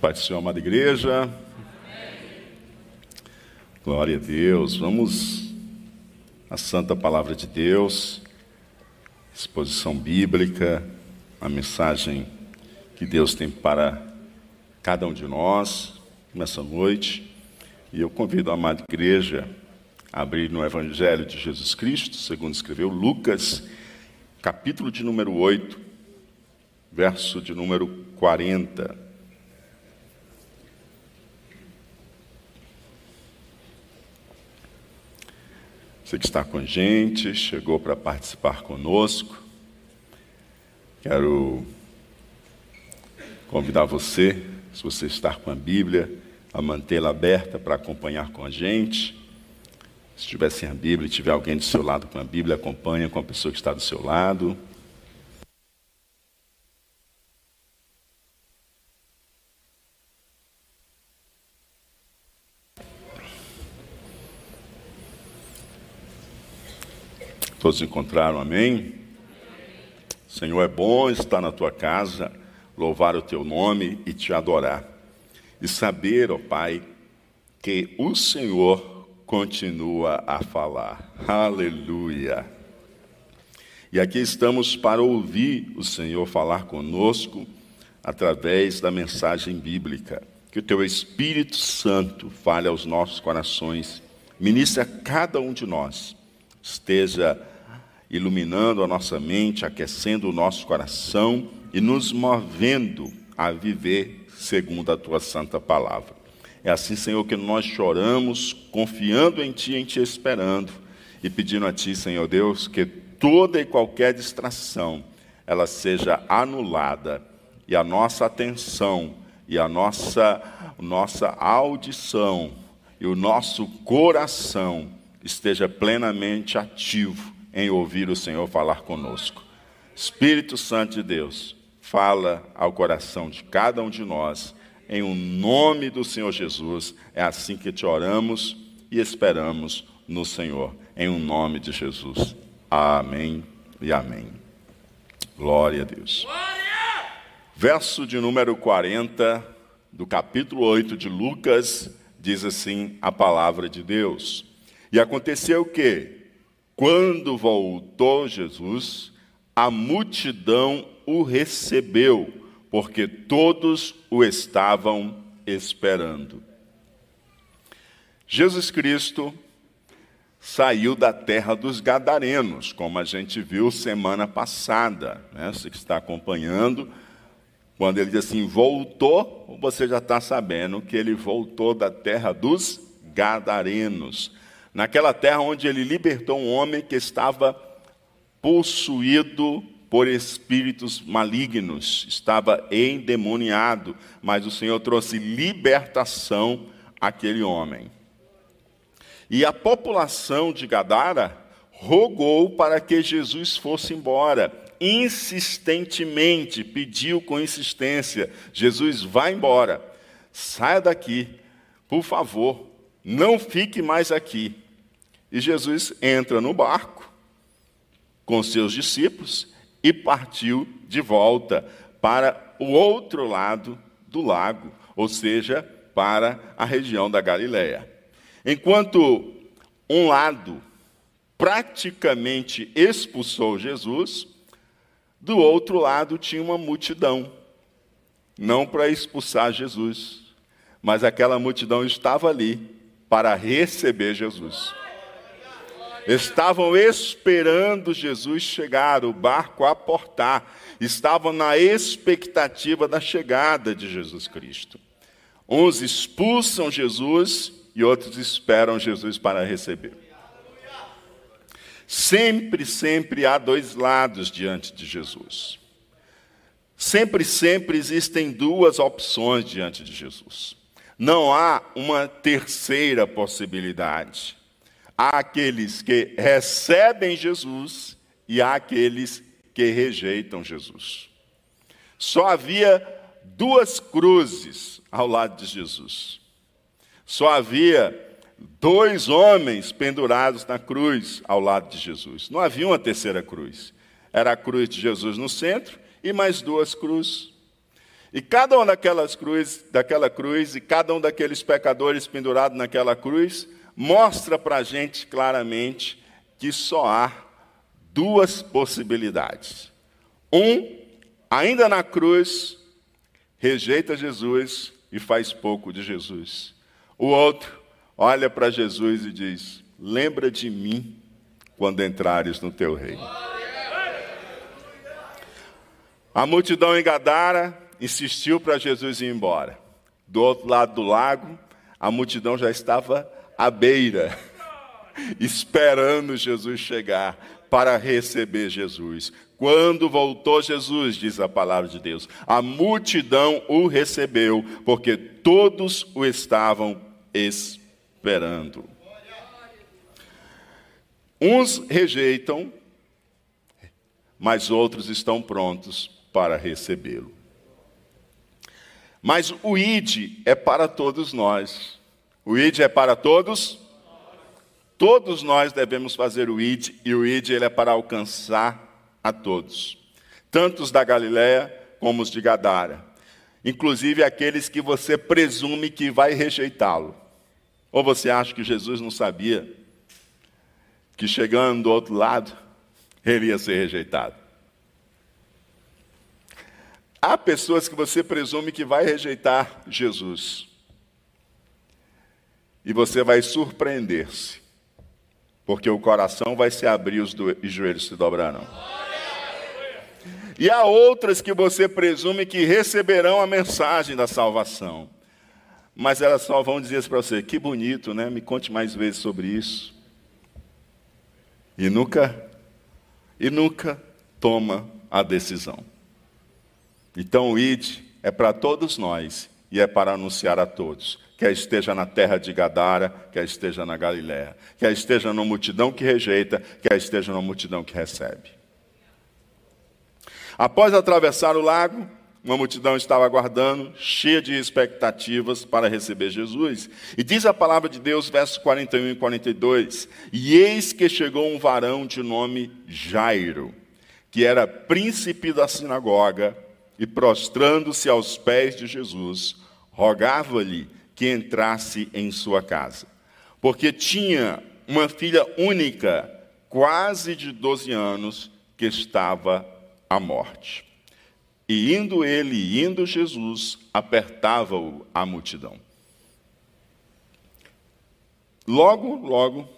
Pai do Senhor, amada igreja. Glória a Deus. Vamos à santa palavra de Deus, exposição bíblica, a mensagem que Deus tem para cada um de nós nessa noite. E eu convido a amada igreja a abrir no Evangelho de Jesus Cristo, segundo escreveu Lucas, capítulo de número 8, verso de número 40. Você que está com a gente, chegou para participar conosco. Quero convidar você, se você está com a Bíblia, a mantê-la aberta para acompanhar com a gente. Se tiver sem a Bíblia e tiver alguém do seu lado com a Bíblia, acompanha com a pessoa que está do seu lado. Todos encontraram, amém? Senhor, é bom estar na tua casa, louvar o teu nome e te adorar. E saber, ó Pai, que o Senhor continua a falar. Aleluia. E aqui estamos para ouvir o Senhor falar conosco através da mensagem bíblica. Que o teu Espírito Santo fale aos nossos corações, ministre a cada um de nós, esteja iluminando a nossa mente, aquecendo o nosso coração e nos movendo a viver segundo a tua santa palavra. É assim, Senhor, que nós choramos, confiando em Ti, em Te esperando e pedindo a Ti, Senhor Deus, que toda e qualquer distração ela seja anulada e a nossa atenção e a nossa nossa audição e o nosso coração esteja plenamente ativo em ouvir o Senhor falar conosco. Espírito Santo de Deus, fala ao coração de cada um de nós, em o um nome do Senhor Jesus. É assim que te oramos e esperamos no Senhor, em o um nome de Jesus. Amém e amém. Glória a Deus. Verso de número 40 do capítulo 8 de Lucas diz assim a palavra de Deus. E aconteceu que quando voltou Jesus, a multidão o recebeu, porque todos o estavam esperando. Jesus Cristo saiu da terra dos Gadarenos, como a gente viu semana passada. Né? Você que está acompanhando, quando ele diz assim, voltou, você já está sabendo que ele voltou da terra dos Gadarenos naquela terra onde ele libertou um homem que estava possuído por espíritos malignos, estava endemoniado, mas o Senhor trouxe libertação àquele homem. E a população de Gadara rogou para que Jesus fosse embora, insistentemente, pediu com insistência: Jesus, vá embora, saia daqui, por favor, não fique mais aqui. E Jesus entra no barco com seus discípulos e partiu de volta para o outro lado do lago, ou seja, para a região da Galiléia. Enquanto um lado praticamente expulsou Jesus, do outro lado tinha uma multidão, não para expulsar Jesus, mas aquela multidão estava ali para receber Jesus estavam esperando Jesus chegar, o barco aportar, estavam na expectativa da chegada de Jesus Cristo. Uns expulsam Jesus e outros esperam Jesus para receber. Sempre, sempre há dois lados diante de Jesus. Sempre, sempre existem duas opções diante de Jesus. Não há uma terceira possibilidade. Há aqueles que recebem Jesus e há aqueles que rejeitam Jesus. Só havia duas cruzes ao lado de Jesus. Só havia dois homens pendurados na cruz ao lado de Jesus. Não havia uma terceira cruz. Era a cruz de Jesus no centro e mais duas cruzes. E cada uma daquelas cruz, daquela cruz e cada um daqueles pecadores pendurados naquela cruz mostra para a gente claramente que só há duas possibilidades. Um, ainda na cruz, rejeita Jesus e faz pouco de Jesus. O outro olha para Jesus e diz: Lembra de mim quando entrares no teu reino. A multidão em Gadara insistiu para Jesus ir embora. Do outro lado do lago, a multidão já estava à beira, esperando Jesus chegar para receber Jesus. Quando voltou Jesus, diz a palavra de Deus, a multidão o recebeu, porque todos o estavam esperando. Uns rejeitam, mas outros estão prontos para recebê-lo. Mas o ID é para todos nós. O ID é para todos? Todos nós devemos fazer o ID, e o ID ele é para alcançar a todos, tanto os da Galiléia como os de Gadara, inclusive aqueles que você presume que vai rejeitá-lo. Ou você acha que Jesus não sabia que chegando do outro lado, ele ia ser rejeitado? Há pessoas que você presume que vai rejeitar Jesus. E você vai surpreender-se. Porque o coração vai se abrir os joelhos se dobrarão. E há outras que você presume que receberão a mensagem da salvação. Mas elas só vão dizer para você: que bonito, né? Me conte mais vezes sobre isso. E nunca, e nunca toma a decisão. Então o ID é para todos nós e é para anunciar a todos. Quer esteja na terra de Gadara, quer esteja na Galiléia, quer esteja na multidão que rejeita, quer esteja na multidão que recebe. Após atravessar o lago, uma multidão estava aguardando, cheia de expectativas para receber Jesus. E diz a palavra de Deus, versos 41 e 42: E eis que chegou um varão de nome Jairo, que era príncipe da sinagoga, e prostrando-se aos pés de Jesus, rogava-lhe que entrasse em sua casa, porque tinha uma filha única, quase de 12 anos, que estava à morte. E indo ele, indo Jesus, apertava-o a multidão. Logo, logo,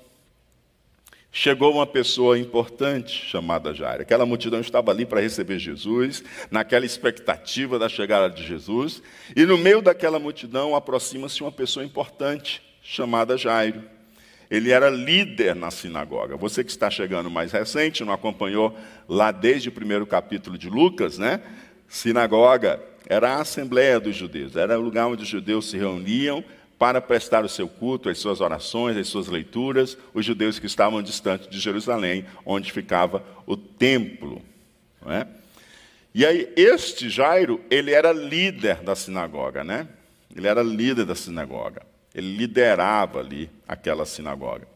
chegou uma pessoa importante chamada Jairo. Aquela multidão estava ali para receber Jesus, naquela expectativa da chegada de Jesus, e no meio daquela multidão aproxima-se uma pessoa importante chamada Jairo. Ele era líder na sinagoga. Você que está chegando mais recente, não acompanhou lá desde o primeiro capítulo de Lucas, né? Sinagoga era a assembleia dos judeus, era o lugar onde os judeus se reuniam para prestar o seu culto, as suas orações, as suas leituras, os judeus que estavam distantes de Jerusalém, onde ficava o templo. É? E aí, este Jairo, ele era líder da sinagoga, né? Ele era líder da sinagoga. Ele liderava ali aquela sinagoga.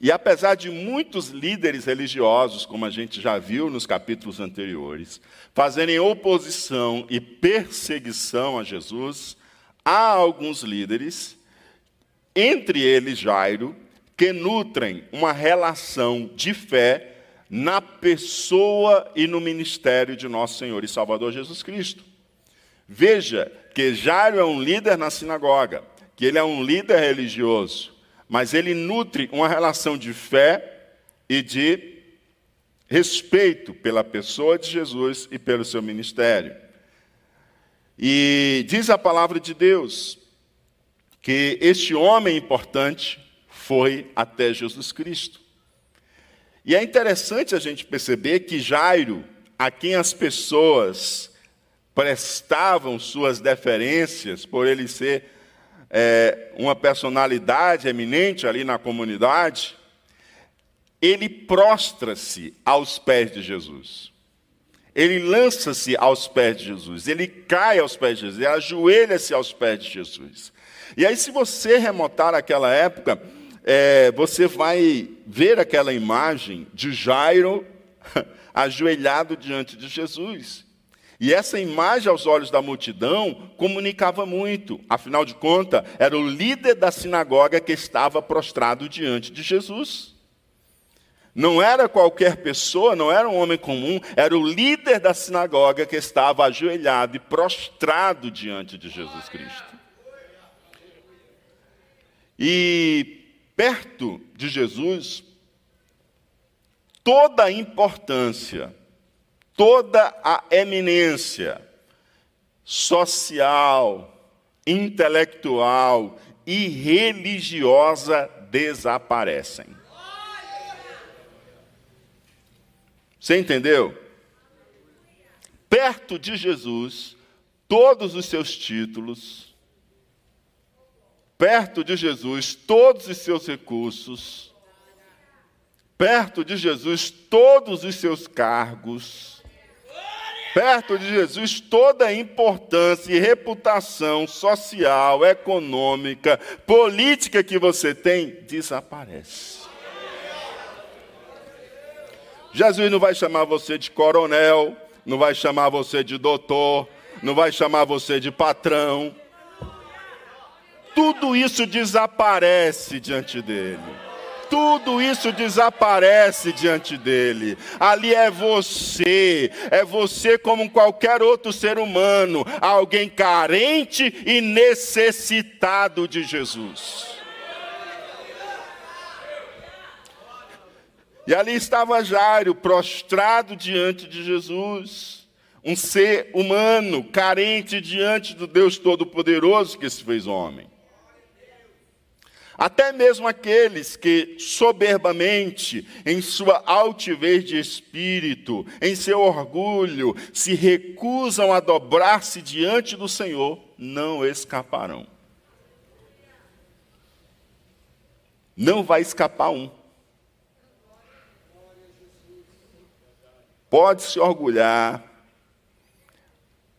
E apesar de muitos líderes religiosos, como a gente já viu nos capítulos anteriores, fazerem oposição e perseguição a Jesus, há alguns líderes, entre eles Jairo, que nutrem uma relação de fé na pessoa e no ministério de nosso Senhor e Salvador Jesus Cristo. Veja que Jairo é um líder na sinagoga, que ele é um líder religioso, mas ele nutre uma relação de fé e de respeito pela pessoa de Jesus e pelo seu ministério. E diz a palavra de Deus que este homem importante foi até Jesus Cristo. E é interessante a gente perceber que Jairo, a quem as pessoas prestavam suas deferências por ele ser é, uma personalidade eminente ali na comunidade, ele prostra-se aos pés de Jesus. Ele lança-se aos pés de Jesus, ele cai aos pés de Jesus, ele ajoelha-se aos pés de Jesus. E aí, se você remontar aquela época, é, você vai ver aquela imagem de Jairo ajoelhado diante de Jesus. E essa imagem aos olhos da multidão comunicava muito. Afinal de contas, era o líder da sinagoga que estava prostrado diante de Jesus. Não era qualquer pessoa, não era um homem comum, era o líder da sinagoga que estava ajoelhado e prostrado diante de Jesus Cristo. E perto de Jesus, toda a importância, toda a eminência social, intelectual e religiosa desaparecem. Você entendeu? Perto de Jesus, todos os seus títulos, perto de Jesus, todos os seus recursos, perto de Jesus, todos os seus cargos, perto de Jesus, toda a importância e reputação social, econômica, política que você tem, desaparece. Jesus não vai chamar você de coronel, não vai chamar você de doutor, não vai chamar você de patrão. Tudo isso desaparece diante dele. Tudo isso desaparece diante dele. Ali é você, é você como qualquer outro ser humano, alguém carente e necessitado de Jesus. E ali estava Jairo, prostrado diante de Jesus, um ser humano, carente diante do Deus Todo-Poderoso que se fez homem. Até mesmo aqueles que soberbamente, em sua altivez de espírito, em seu orgulho, se recusam a dobrar-se diante do Senhor, não escaparão. Não vai escapar um. Pode se orgulhar,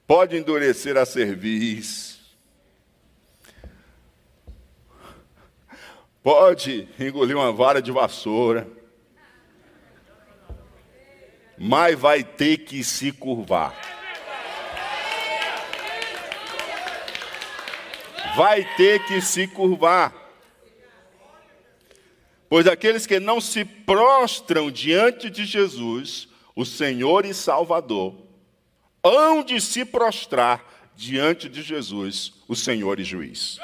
pode endurecer a cerviz, pode engolir uma vara de vassoura, mas vai ter que se curvar. Vai ter que se curvar. Pois aqueles que não se prostram diante de Jesus o Senhor e Salvador, hão de se prostrar diante de Jesus, o Senhor e Juiz.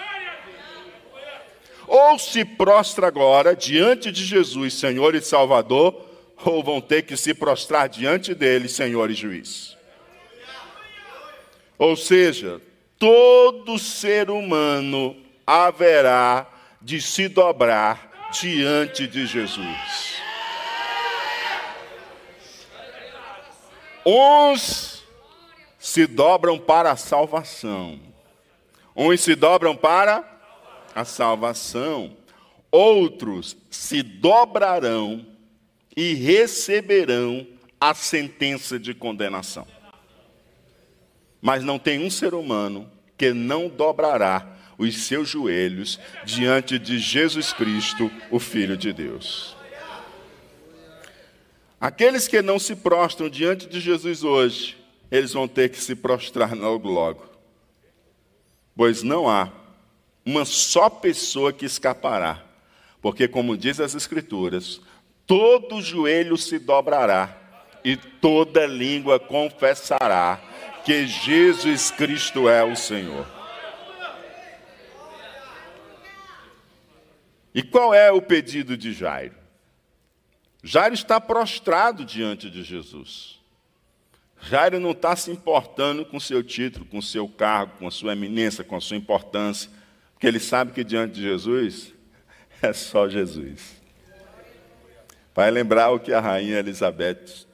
Ou se prostra agora diante de Jesus, Senhor e Salvador, ou vão ter que se prostrar diante dele, Senhor e Juiz. Ou seja, todo ser humano haverá de se dobrar diante de Jesus. Uns se dobram para a salvação, uns se dobram para a salvação, outros se dobrarão e receberão a sentença de condenação. Mas não tem um ser humano que não dobrará os seus joelhos diante de Jesus Cristo, o Filho de Deus. Aqueles que não se prostram diante de Jesus hoje, eles vão ter que se prostrar logo logo. Pois não há uma só pessoa que escapará. Porque, como diz as Escrituras, todo joelho se dobrará e toda língua confessará que Jesus Cristo é o Senhor. E qual é o pedido de Jairo? Jairo está prostrado diante de Jesus. Jairo não está se importando com seu título, com seu cargo, com a sua eminência, com a sua importância, porque ele sabe que diante de Jesus é só Jesus. Vai lembrar o que a rainha Elizabeth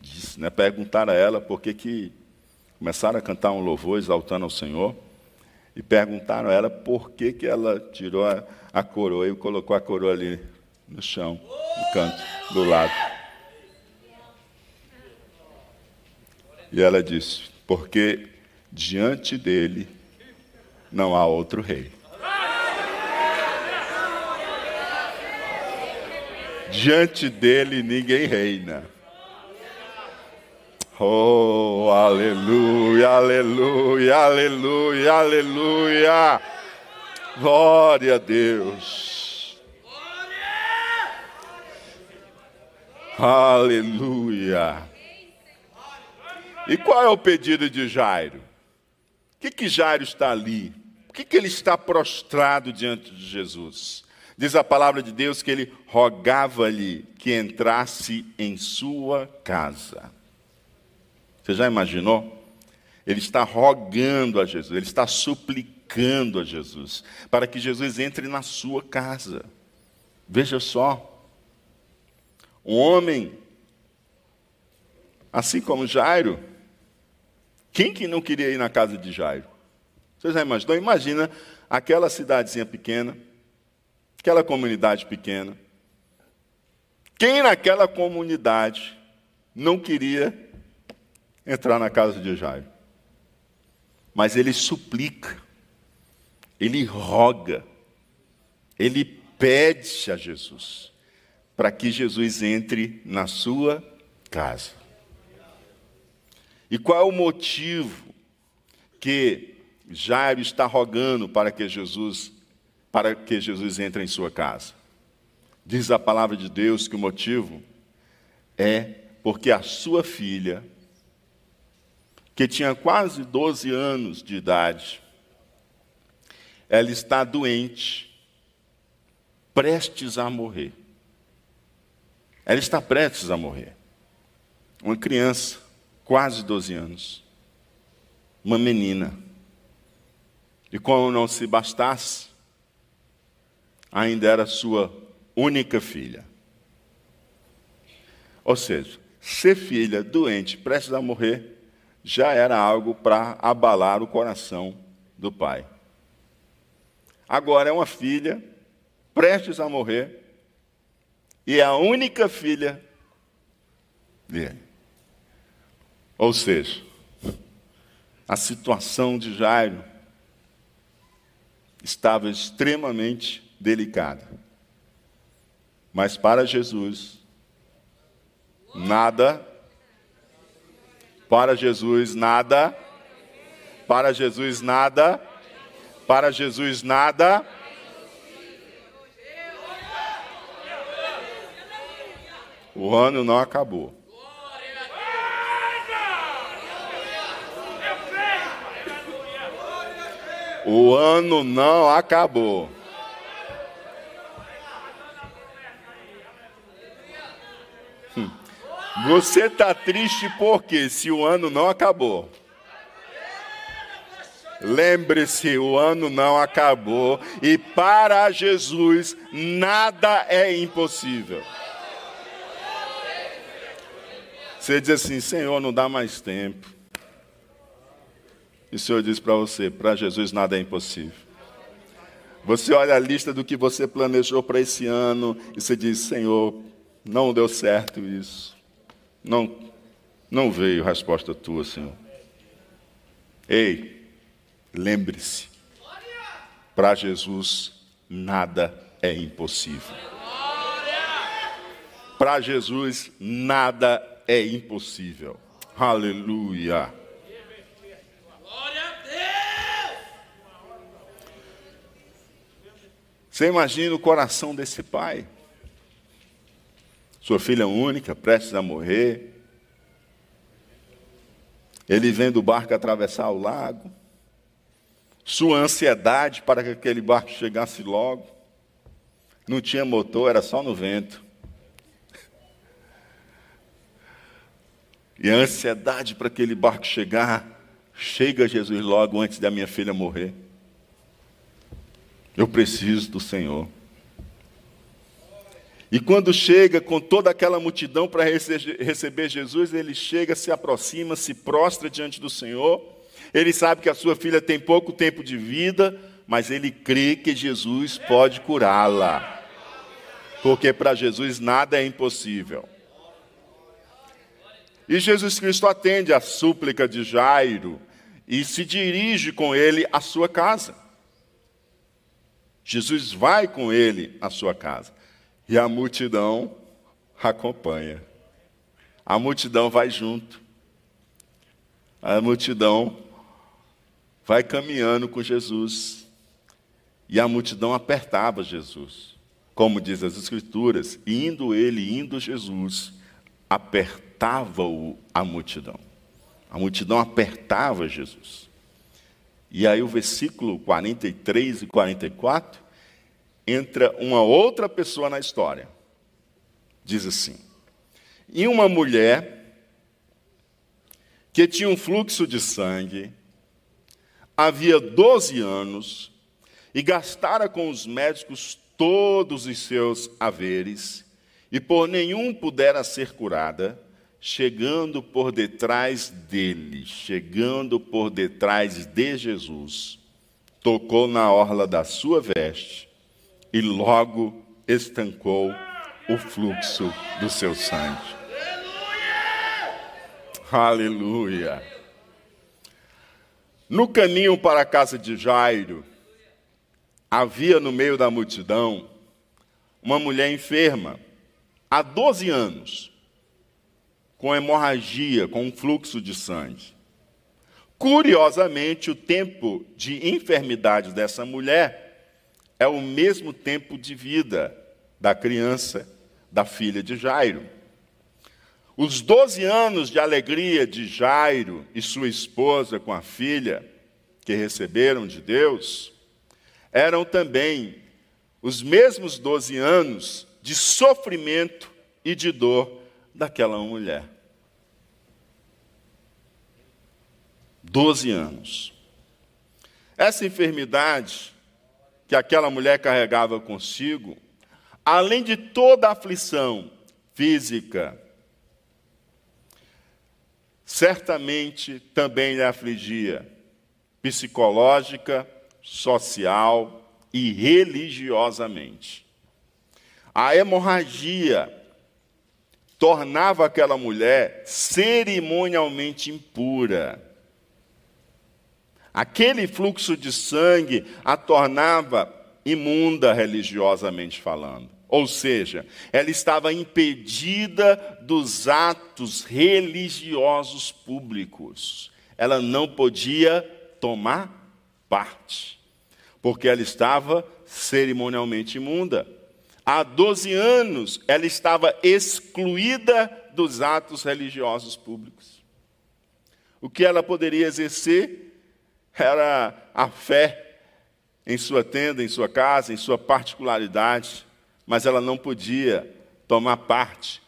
disse, né? Perguntaram a ela por que, que começaram a cantar um louvor exaltando ao Senhor e perguntaram a ela por que, que ela tirou a, a coroa e colocou a coroa ali no chão, no canto, do lado. E ela disse: Porque diante dele não há outro rei. Diante dele ninguém reina. Oh, aleluia, aleluia, aleluia, aleluia. Glória a Deus. Aleluia. E qual é o pedido de Jairo? O que, que Jairo está ali? Por que, que ele está prostrado diante de Jesus? Diz a palavra de Deus que ele rogava-lhe que entrasse em sua casa. Você já imaginou? Ele está rogando a Jesus, ele está suplicando a Jesus, para que Jesus entre na sua casa. Veja só, um homem, assim como Jairo, quem que não queria ir na casa de Jairo? Você já imaginou? Imagina aquela cidadezinha pequena, aquela comunidade pequena. Quem naquela comunidade não queria entrar na casa de Jairo. Mas ele suplica, ele roga, ele pede a Jesus para que Jesus entre na sua casa. E qual é o motivo que Jairo está rogando para que Jesus para que Jesus entre em sua casa? Diz a palavra de Deus que o motivo é porque a sua filha que tinha quase 12 anos de idade. Ela está doente, prestes a morrer. Ela está prestes a morrer. Uma criança, quase 12 anos. Uma menina. E como não se bastasse, ainda era sua única filha. Ou seja, ser filha doente, prestes a morrer, já era algo para abalar o coração do pai. Agora é uma filha prestes a morrer e é a única filha dele. Ou seja, a situação de Jairo estava extremamente delicada. Mas para Jesus, nada para Jesus, nada. Para Jesus, nada. Para Jesus, nada. O ano não acabou. O ano não acabou. Você está triste porque se o ano não acabou. Lembre-se, o ano não acabou e para Jesus nada é impossível. Você diz assim: Senhor, não dá mais tempo. E o Senhor diz para você: para Jesus nada é impossível. Você olha a lista do que você planejou para esse ano e você diz: Senhor, não deu certo isso. Não, não veio resposta tua, Senhor. Ei, lembre-se, para Jesus nada é impossível. Para Jesus nada é impossível. Aleluia. Você imagina o coração desse pai? sua filha única, prestes a morrer. Ele vendo o barco atravessar o lago. Sua ansiedade para que aquele barco chegasse logo. Não tinha motor, era só no vento. E a ansiedade para aquele barco chegar. Chega Jesus logo antes da minha filha morrer. Eu preciso do Senhor. E quando chega com toda aquela multidão para receber Jesus, ele chega, se aproxima, se prostra diante do Senhor. Ele sabe que a sua filha tem pouco tempo de vida, mas ele crê que Jesus pode curá-la. Porque para Jesus nada é impossível. E Jesus Cristo atende a súplica de Jairo e se dirige com ele à sua casa. Jesus vai com ele à sua casa. E a multidão acompanha. A multidão vai junto. a multidão vai caminhando com Jesus. E a multidão apertava Jesus. Como diz as Escrituras, indo ele, indo Jesus, apertava-o a multidão. A multidão apertava Jesus. E aí o versículo 43 e 44 entra uma outra pessoa na história. Diz assim: E uma mulher que tinha um fluxo de sangue, havia 12 anos, e gastara com os médicos todos os seus haveres, e por nenhum pudera ser curada, chegando por detrás dele, chegando por detrás de Jesus, tocou na orla da sua veste e logo estancou o fluxo do seu sangue. Aleluia! No caminho para a casa de Jairo, havia no meio da multidão uma mulher enferma, há 12 anos, com hemorragia, com um fluxo de sangue. Curiosamente, o tempo de enfermidade dessa mulher é o mesmo tempo de vida da criança, da filha de Jairo. Os 12 anos de alegria de Jairo e sua esposa com a filha que receberam de Deus eram também os mesmos 12 anos de sofrimento e de dor daquela mulher. 12 anos. Essa enfermidade que aquela mulher carregava consigo, além de toda a aflição física, certamente também lhe afligia psicológica, social e religiosamente. A hemorragia tornava aquela mulher cerimonialmente impura. Aquele fluxo de sangue a tornava imunda religiosamente falando. Ou seja, ela estava impedida dos atos religiosos públicos. Ela não podia tomar parte, porque ela estava cerimonialmente imunda. Há 12 anos ela estava excluída dos atos religiosos públicos. O que ela poderia exercer era a fé em sua tenda, em sua casa, em sua particularidade, mas ela não podia tomar parte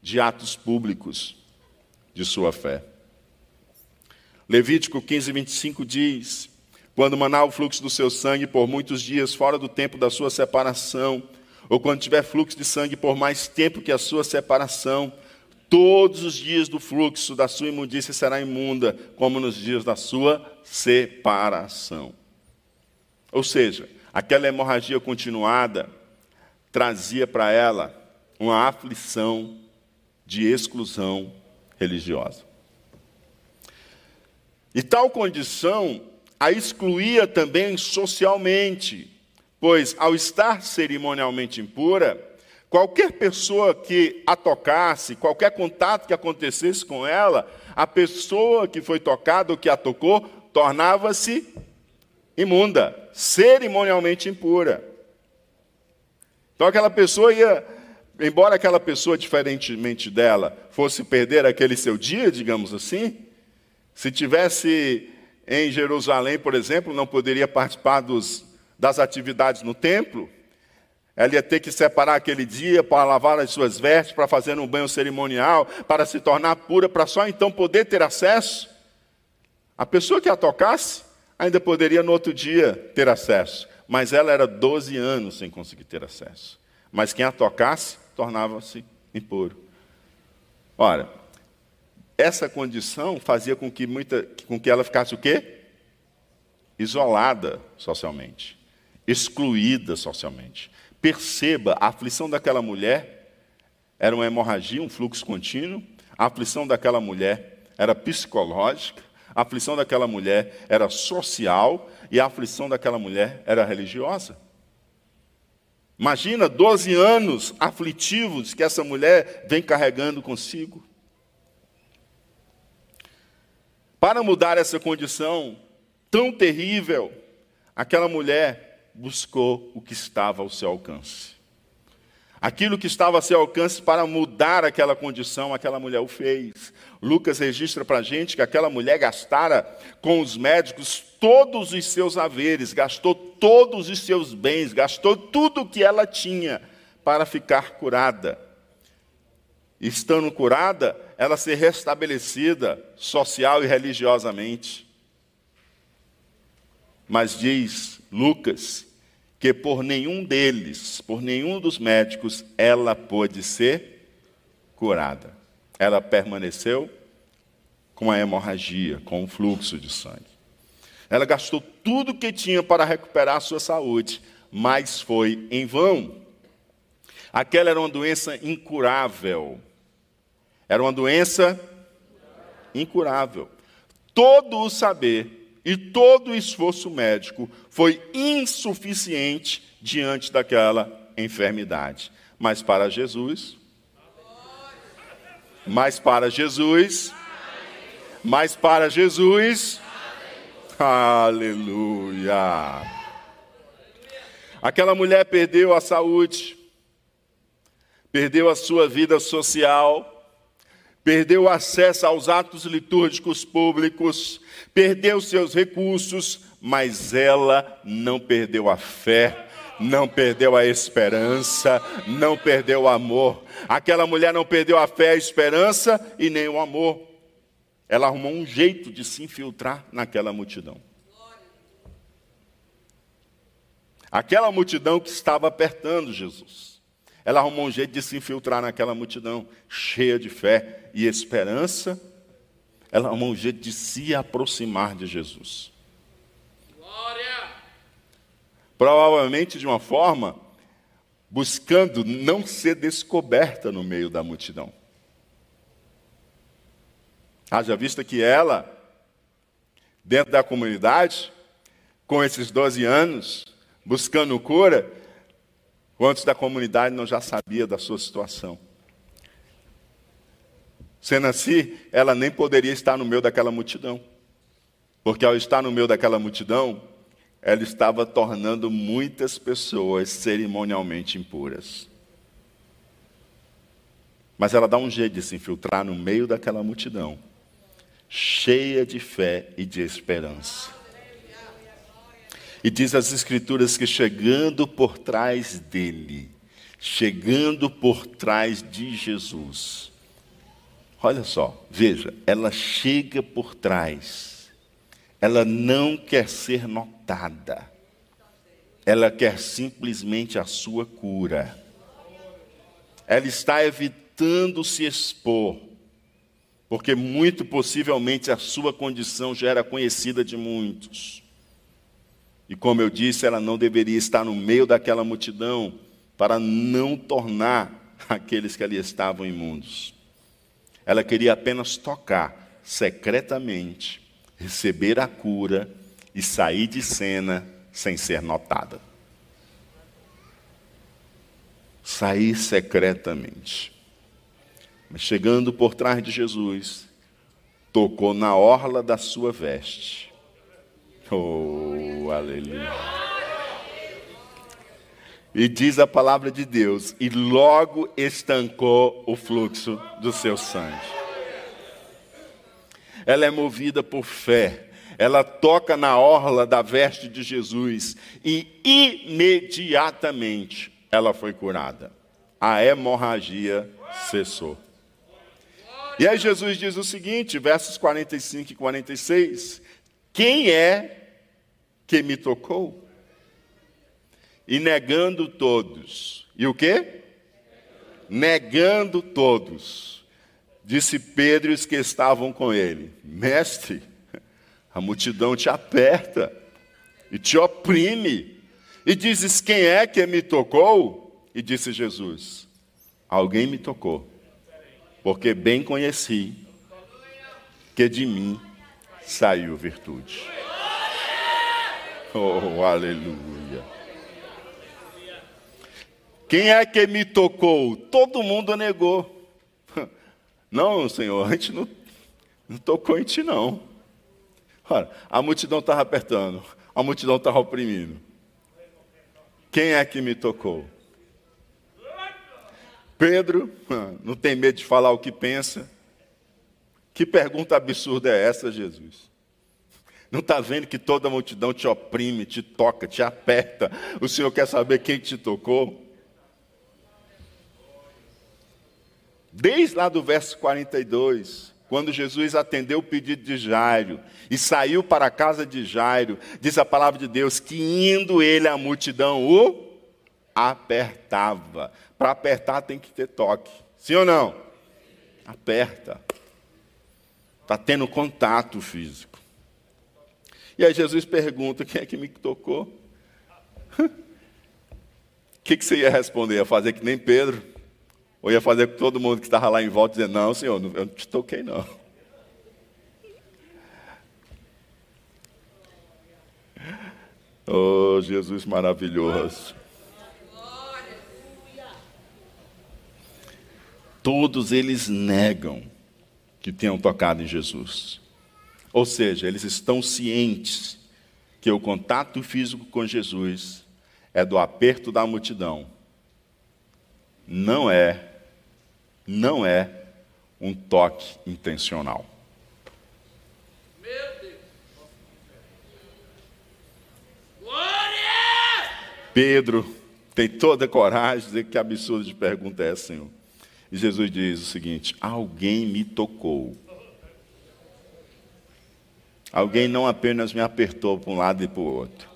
de atos públicos de sua fé. Levítico 15, 25 diz: Quando manar o fluxo do seu sangue por muitos dias fora do tempo da sua separação, ou quando tiver fluxo de sangue por mais tempo que a sua separação, todos os dias do fluxo da sua imundícia será imunda, como nos dias da sua separação. Ou seja, aquela hemorragia continuada trazia para ela uma aflição de exclusão religiosa. E tal condição a excluía também socialmente, pois, ao estar cerimonialmente impura, qualquer pessoa que a tocasse, qualquer contato que acontecesse com ela, a pessoa que foi tocada ou que a tocou, tornava-se imunda, cerimonialmente impura. Então aquela pessoa ia, embora aquela pessoa, diferentemente dela, fosse perder aquele seu dia, digamos assim, se tivesse em Jerusalém, por exemplo, não poderia participar dos, das atividades no templo, ela ia ter que separar aquele dia para lavar as suas vestes, para fazer um banho cerimonial, para se tornar pura, para só então poder ter acesso. A pessoa que a tocasse ainda poderia no outro dia ter acesso mas ela era 12 anos sem conseguir ter acesso. Mas quem a tocasse tornava-se impuro. Ora, essa condição fazia com que, muita, com que ela ficasse o quê? Isolada socialmente, excluída socialmente. Perceba, a aflição daquela mulher era uma hemorragia, um fluxo contínuo. A aflição daquela mulher era psicológica. A aflição daquela mulher era social e a aflição daquela mulher era religiosa. Imagina 12 anos aflitivos que essa mulher vem carregando consigo. Para mudar essa condição tão terrível, aquela mulher buscou o que estava ao seu alcance. Aquilo que estava a seu alcance para mudar aquela condição, aquela mulher o fez. Lucas registra para a gente que aquela mulher gastara com os médicos todos os seus haveres, gastou todos os seus bens, gastou tudo o que ela tinha para ficar curada. Estando curada, ela ser restabelecida social e religiosamente. Mas diz Lucas que por nenhum deles, por nenhum dos médicos, ela pôde ser curada. Ela permaneceu com a hemorragia, com o fluxo de sangue. Ela gastou tudo que tinha para recuperar a sua saúde, mas foi em vão. Aquela era uma doença incurável. Era uma doença incurável. Todo o saber e todo o esforço médico foi insuficiente diante daquela enfermidade. Mas para Jesus, mas para Jesus, mas para Jesus, aleluia. Aquela mulher perdeu a saúde, perdeu a sua vida social, perdeu acesso aos atos litúrgicos públicos, perdeu seus recursos, mas ela não perdeu a fé, não perdeu a esperança, não perdeu o amor. Aquela mulher não perdeu a fé, a esperança e nem o amor. Ela arrumou um jeito de se infiltrar naquela multidão. Aquela multidão que estava apertando Jesus. Ela arrumou um jeito de se infiltrar naquela multidão, cheia de fé e esperança. Ela arrumou um jeito de se aproximar de Jesus. Glória! Provavelmente de uma forma buscando não ser descoberta no meio da multidão. Haja vista que ela, dentro da comunidade, com esses 12 anos, buscando cura, Quantos da comunidade não já sabia da sua situação? Sendo assim, ela nem poderia estar no meio daquela multidão. Porque ao estar no meio daquela multidão, ela estava tornando muitas pessoas cerimonialmente impuras. Mas ela dá um jeito de se infiltrar no meio daquela multidão, cheia de fé e de esperança. E diz as Escrituras que chegando por trás dele, chegando por trás de Jesus, olha só, veja, ela chega por trás, ela não quer ser notada, ela quer simplesmente a sua cura. Ela está evitando se expor, porque muito possivelmente a sua condição já era conhecida de muitos. E como eu disse, ela não deveria estar no meio daquela multidão para não tornar aqueles que ali estavam imundos. Ela queria apenas tocar secretamente, receber a cura e sair de cena sem ser notada. Sair secretamente. Mas chegando por trás de Jesus, tocou na orla da sua veste. Oh, aleluia. E diz a palavra de Deus, e logo estancou o fluxo do seu sangue. Ela é movida por fé, ela toca na orla da veste de Jesus e imediatamente ela foi curada. A hemorragia cessou. E aí Jesus diz o seguinte, versos 45 e 46: Quem é que me tocou? E negando todos. E o quê? Negando todos. Disse Pedro e os que estavam com ele: Mestre, a multidão te aperta e te oprime. E dizes: Quem é que me tocou? E disse Jesus: Alguém me tocou, porque bem conheci que de mim saiu virtude. Oh, aleluia. Quem é que me tocou? Todo mundo negou. Não, Senhor, a gente não, não tocou em ti, não. Ora, a multidão estava apertando, a multidão estava oprimindo. Quem é que me tocou? Pedro não tem medo de falar o que pensa. Que pergunta absurda é essa, Jesus? Não está vendo que toda a multidão te oprime, te toca, te aperta? O Senhor quer saber quem te tocou? Desde lá do verso 42, quando Jesus atendeu o pedido de Jairo e saiu para a casa de Jairo, diz a palavra de Deus que indo ele a multidão o apertava. Para apertar tem que ter toque. Sim ou não? Aperta. Está tendo contato físico. E aí Jesus pergunta: quem é que me tocou? O que, que você ia responder? Ia fazer que nem Pedro? Ou ia fazer com todo mundo que estava lá em volta dizer: Não, senhor, eu não te toquei, não. Oh, Jesus maravilhoso. Todos eles negam que tenham tocado em Jesus. Ou seja, eles estão cientes que o contato físico com Jesus é do aperto da multidão. Não é não é um toque intencional. Pedro tem toda a coragem de dizer que absurdo de pergunta é Senhor. E Jesus diz o seguinte: alguém me tocou. Alguém não apenas me apertou para um lado e para o outro.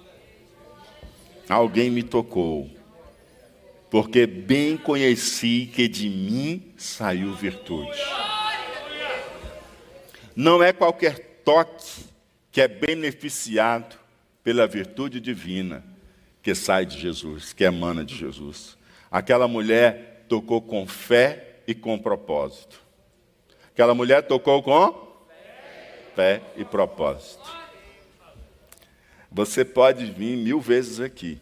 Alguém me tocou porque bem conheci que de mim saiu virtude. Não é qualquer toque que é beneficiado pela virtude divina que sai de Jesus, que emana de Jesus. Aquela mulher tocou com fé e com propósito. Aquela mulher tocou com fé e propósito. Você pode vir mil vezes aqui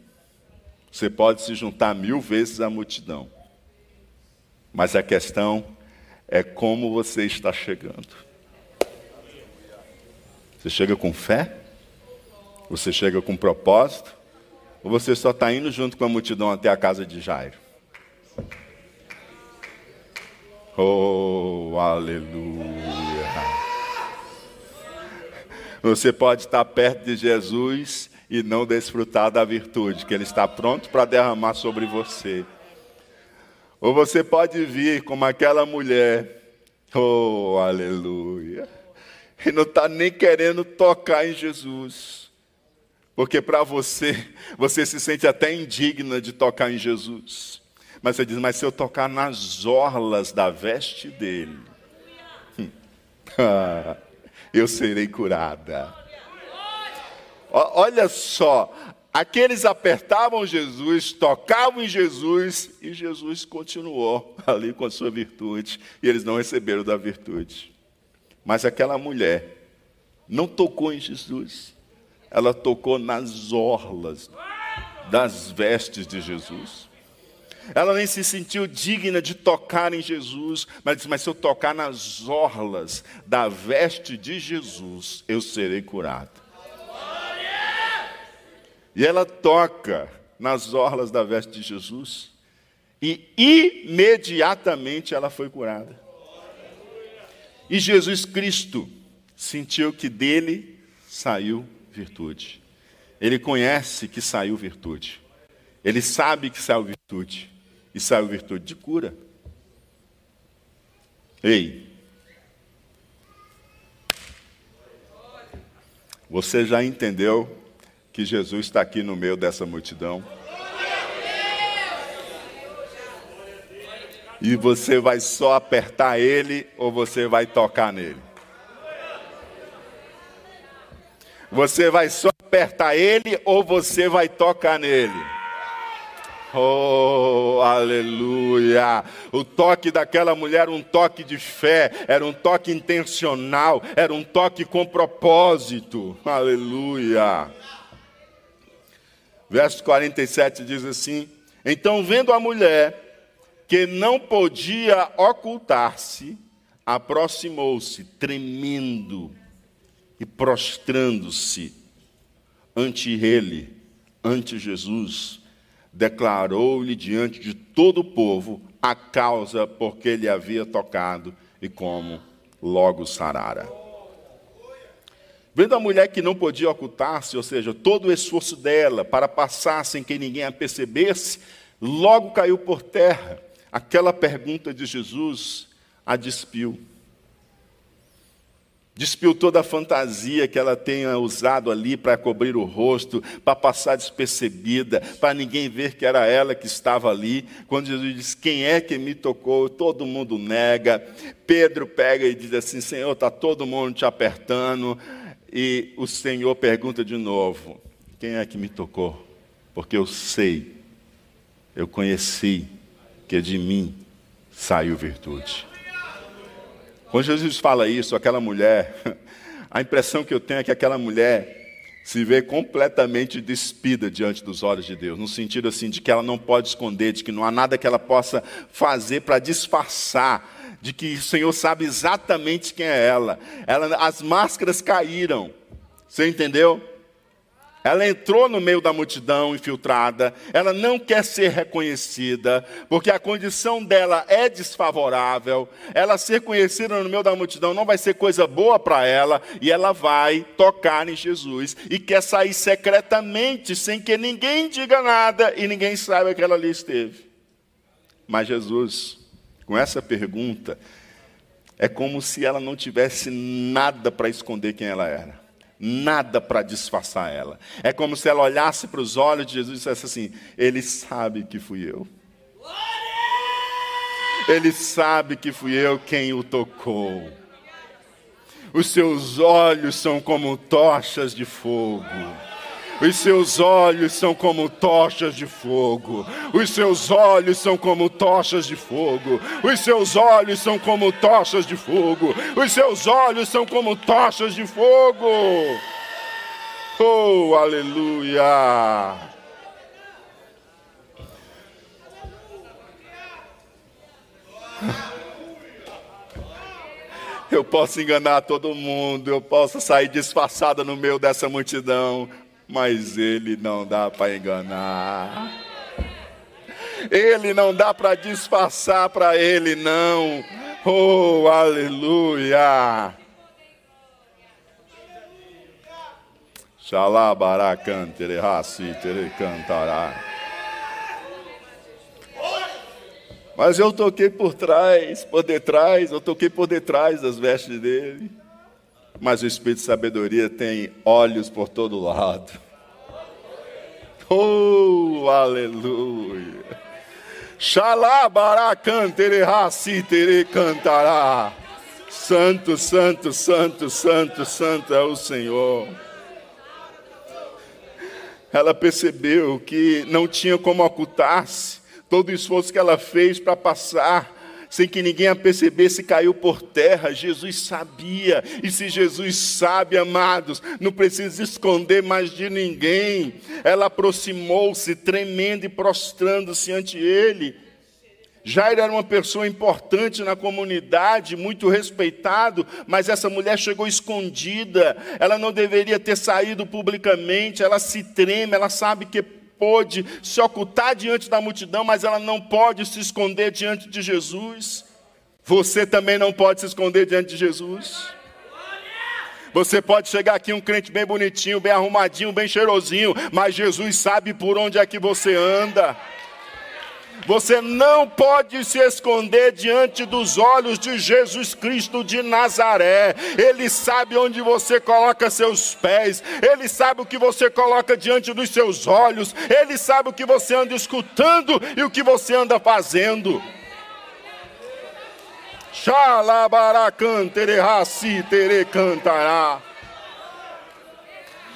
você pode se juntar mil vezes à multidão. Mas a questão é como você está chegando. Você chega com fé? Você chega com propósito? Ou você só está indo junto com a multidão até a casa de Jairo? Oh, aleluia! Você pode estar perto de Jesus e não desfrutar da virtude que Ele está pronto para derramar sobre você. Ou você pode vir como aquela mulher, oh, aleluia, e não está nem querendo tocar em Jesus, porque para você, você se sente até indigna de tocar em Jesus. Mas você diz, mas se eu tocar nas orlas da veste dele, eu serei curada. Olha só, aqueles apertavam Jesus, tocavam em Jesus e Jesus continuou ali com a sua virtude e eles não receberam da virtude. Mas aquela mulher não tocou em Jesus, ela tocou nas orlas das vestes de Jesus. Ela nem se sentiu digna de tocar em Jesus, mas disse: Mas se eu tocar nas orlas da veste de Jesus, eu serei curado. E ela toca nas orlas da veste de Jesus e imediatamente ela foi curada. E Jesus Cristo sentiu que dele saiu virtude. Ele conhece que saiu virtude. Ele sabe que saiu virtude. E saiu virtude de cura. Ei. Você já entendeu que Jesus está aqui no meio dessa multidão. E você vai só apertar ele ou você vai tocar nele? Você vai só apertar ele ou você vai tocar nele? Oh, aleluia! O toque daquela mulher era um toque de fé, era um toque intencional, era um toque com propósito. Aleluia! Verso 47 diz assim: Então, vendo a mulher que não podia ocultar-se, aproximou-se, tremendo, e prostrando-se ante ele, ante Jesus, declarou-lhe diante de todo o povo a causa por que ele havia tocado e como logo sarara. Vendo a mulher que não podia ocultar-se, ou seja, todo o esforço dela para passar sem que ninguém a percebesse, logo caiu por terra. Aquela pergunta de Jesus a despiu. Despiu toda a fantasia que ela tenha usado ali para cobrir o rosto, para passar despercebida, para ninguém ver que era ela que estava ali. Quando Jesus diz: Quem é que me tocou? Todo mundo nega. Pedro pega e diz assim: Senhor, está todo mundo te apertando. E o Senhor pergunta de novo: Quem é que me tocou? Porque eu sei, eu conheci que de mim saiu virtude. Quando Jesus fala isso, aquela mulher, a impressão que eu tenho é que aquela mulher se vê completamente despida diante dos olhos de Deus, no sentido assim de que ela não pode esconder, de que não há nada que ela possa fazer para disfarçar, de que o Senhor sabe exatamente quem é ela. ela as máscaras caíram. Você entendeu? Ela entrou no meio da multidão infiltrada, ela não quer ser reconhecida, porque a condição dela é desfavorável. Ela ser conhecida no meio da multidão não vai ser coisa boa para ela, e ela vai tocar em Jesus e quer sair secretamente, sem que ninguém diga nada e ninguém saiba que ela ali esteve. Mas Jesus, com essa pergunta, é como se ela não tivesse nada para esconder quem ela era nada para disfarçar ela. É como se ela olhasse para os olhos de Jesus e dissesse assim: Ele sabe que fui eu. Ele sabe que fui eu quem o tocou. Os seus olhos são como tochas de fogo. Os seus olhos são como tochas de fogo. Os seus olhos são como tochas de fogo. Os seus olhos são como tochas de fogo. Os seus olhos são como tochas de fogo. Oh, aleluia! Eu posso enganar todo mundo, eu posso sair disfarçada no meio dessa multidão, mas ele não dá para enganar. Ele não dá para disfarçar para ele, não. Oh, aleluia. Xalabaracantere, racitere, cantará. Mas eu toquei por trás, por detrás, eu toquei por detrás das vestes dele mas o Espírito de sabedoria tem olhos por todo lado. Oh, aleluia. Xalabaracantere tere cantará. Santo, santo, santo, santo, santo é o Senhor. Ela percebeu que não tinha como ocultar-se todo o esforço que ela fez para passar sem que ninguém a percebesse, caiu por terra. Jesus sabia, e se Jesus sabe, amados, não precisa esconder mais de ninguém. Ela aproximou-se, tremendo e prostrando-se ante ele. Jairo era uma pessoa importante na comunidade, muito respeitado, mas essa mulher chegou escondida, ela não deveria ter saído publicamente, ela se treme, ela sabe que pôde se ocultar diante da multidão, mas ela não pode se esconder diante de Jesus. Você também não pode se esconder diante de Jesus. Você pode chegar aqui um crente bem bonitinho, bem arrumadinho, bem cheirosinho, mas Jesus sabe por onde é que você anda. Você não pode se esconder diante dos olhos de Jesus Cristo de Nazaré. Ele sabe onde você coloca seus pés, ele sabe o que você coloca diante dos seus olhos, ele sabe o que você anda escutando e o que você anda fazendo. Xalabaracantere raci tere cantará.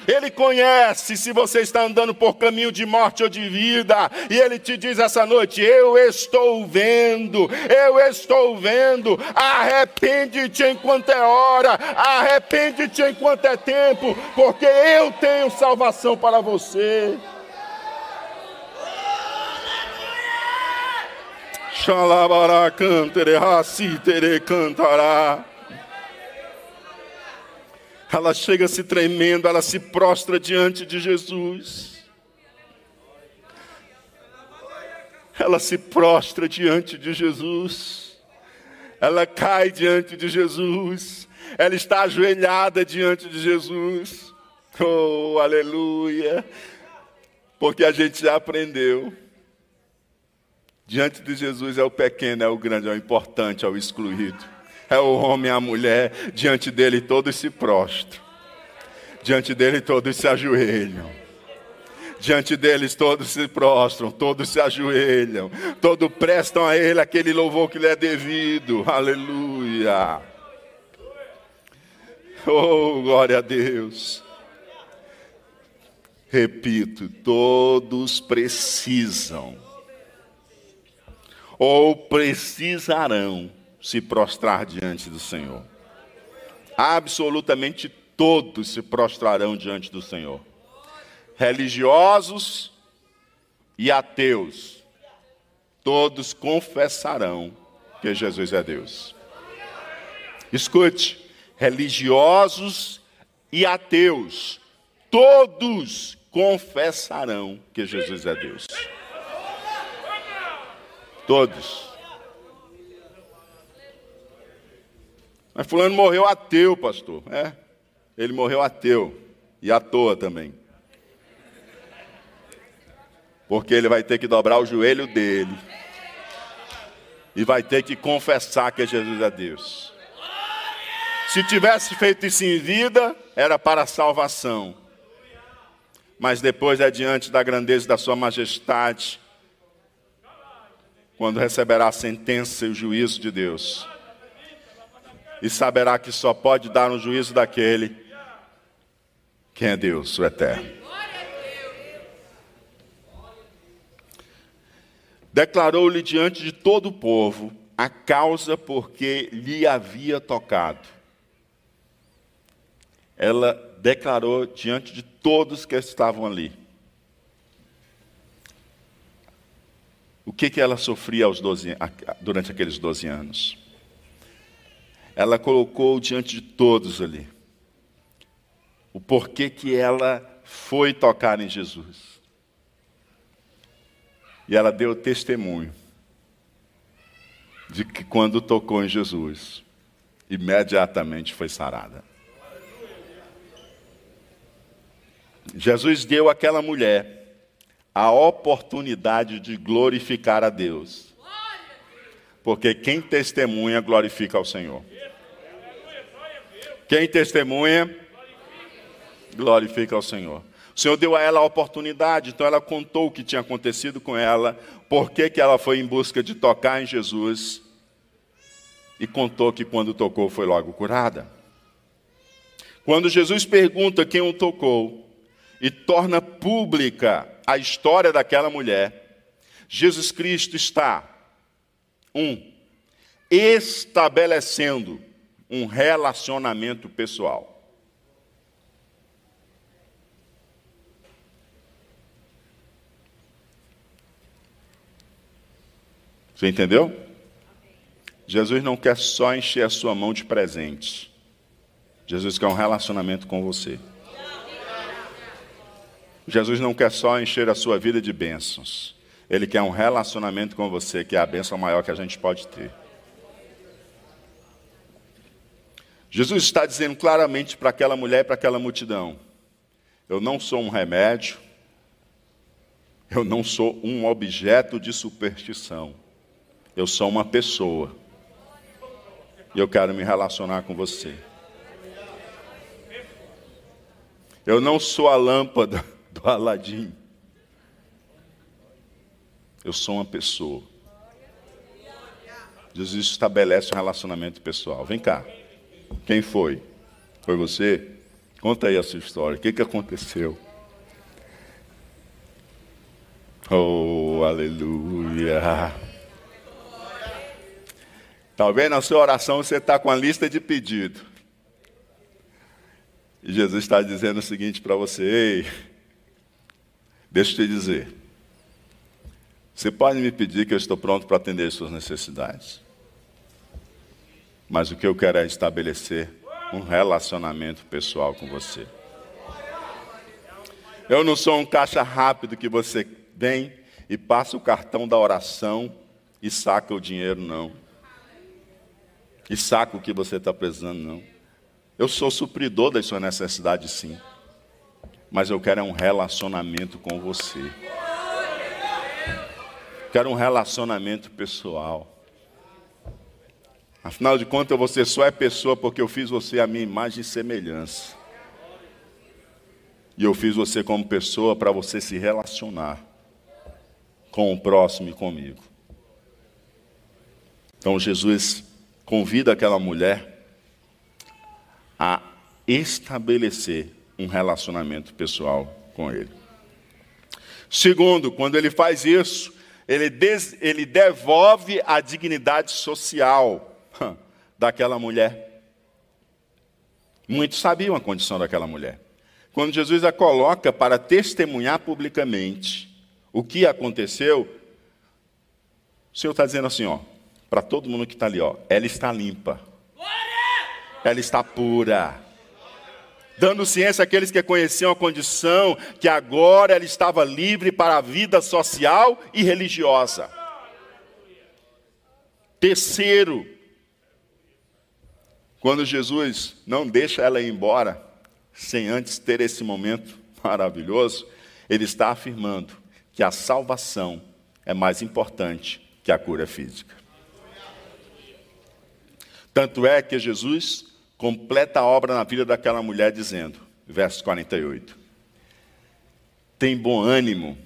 Ele conhece se você está andando por caminho de morte ou de vida, e Ele te diz essa noite: Eu estou vendo, eu estou vendo. Arrepende-te enquanto é hora, arrepende-te enquanto é tempo, porque eu tenho salvação para você. Xalabará cantere, raci tere cantará. Ela chega se tremendo, ela se prostra diante de Jesus. Ela se prostra diante de Jesus. Ela cai diante de Jesus. Ela está ajoelhada diante de Jesus. Oh, aleluia! Porque a gente já aprendeu. Diante de Jesus é o pequeno, é o grande, é o importante, é o excluído. É o homem, a mulher, diante dele todos se prostram. Diante dele todos se ajoelham. Diante deles todos se prostram, todos se ajoelham, todos prestam a ele aquele louvor que lhe é devido. Aleluia. Oh, glória a Deus. Repito, todos precisam ou precisarão se prostrar diante do Senhor. Absolutamente todos se prostrarão diante do Senhor. Religiosos e ateus, todos confessarão que Jesus é Deus. Escute, religiosos e ateus, todos confessarão que Jesus é Deus. Todos. Mas fulano morreu ateu, pastor. É, ele morreu ateu. E à toa também. Porque ele vai ter que dobrar o joelho dele. E vai ter que confessar que Jesus é Deus. Se tivesse feito isso em vida, era para a salvação. Mas depois é diante da grandeza da sua majestade, quando receberá a sentença e o juízo de Deus. E saberá que só pode dar um juízo daquele quem é Deus, o eterno. Declarou-lhe diante de todo o povo a causa porque lhe havia tocado. Ela declarou diante de todos que estavam ali. O que, que ela sofria aos 12, durante aqueles 12 anos? Ela colocou diante de todos ali o porquê que ela foi tocar em Jesus. E ela deu testemunho de que quando tocou em Jesus, imediatamente foi sarada. Jesus deu àquela mulher a oportunidade de glorificar a Deus. Porque quem testemunha glorifica ao Senhor. Quem testemunha glorifica ao Senhor. O Senhor deu a ela a oportunidade, então ela contou o que tinha acontecido com ela, por que, que ela foi em busca de tocar em Jesus, e contou que quando tocou foi logo curada. Quando Jesus pergunta quem o tocou e torna pública a história daquela mulher, Jesus Cristo está, um, estabelecendo um relacionamento pessoal. Você entendeu? Jesus não quer só encher a sua mão de presentes. Jesus quer um relacionamento com você. Jesus não quer só encher a sua vida de bênçãos. Ele quer um relacionamento com você, que é a bênção maior que a gente pode ter. Jesus está dizendo claramente para aquela mulher e para aquela multidão: Eu não sou um remédio, eu não sou um objeto de superstição, eu sou uma pessoa. E eu quero me relacionar com você. Eu não sou a lâmpada do Aladim. Eu sou uma pessoa. Jesus estabelece um relacionamento pessoal. Vem cá. Quem foi? Foi você? Conta aí a sua história. O que, que aconteceu? Oh, aleluia. Talvez na sua oração você está com a lista de pedido. E Jesus está dizendo o seguinte para você: Ei, Deixa eu te dizer. Você pode me pedir que eu estou pronto para atender as suas necessidades. Mas o que eu quero é estabelecer um relacionamento pessoal com você. Eu não sou um caixa rápido que você vem e passa o cartão da oração e saca o dinheiro, não. E saca o que você está precisando, não. Eu sou supridor das suas necessidades, sim. Mas eu quero um relacionamento com você. Quero um relacionamento pessoal. Afinal de contas, você só é pessoa porque eu fiz você a minha imagem e semelhança. E eu fiz você como pessoa para você se relacionar com o próximo e comigo. Então Jesus convida aquela mulher a estabelecer um relacionamento pessoal com ele. Segundo, quando ele faz isso, ele, des, ele devolve a dignidade social daquela mulher. Muitos sabiam a condição daquela mulher. Quando Jesus a coloca para testemunhar publicamente o que aconteceu, o Senhor está dizendo assim, ó, para todo mundo que está ali, ó, ela está limpa, ela está pura, dando ciência àqueles que conheciam a condição que agora ela estava livre para a vida social e religiosa. Terceiro, quando Jesus não deixa ela ir embora, sem antes ter esse momento maravilhoso, ele está afirmando que a salvação é mais importante que a cura física. Tanto é que Jesus completa a obra na vida daquela mulher, dizendo, verso 48: Tem bom ânimo,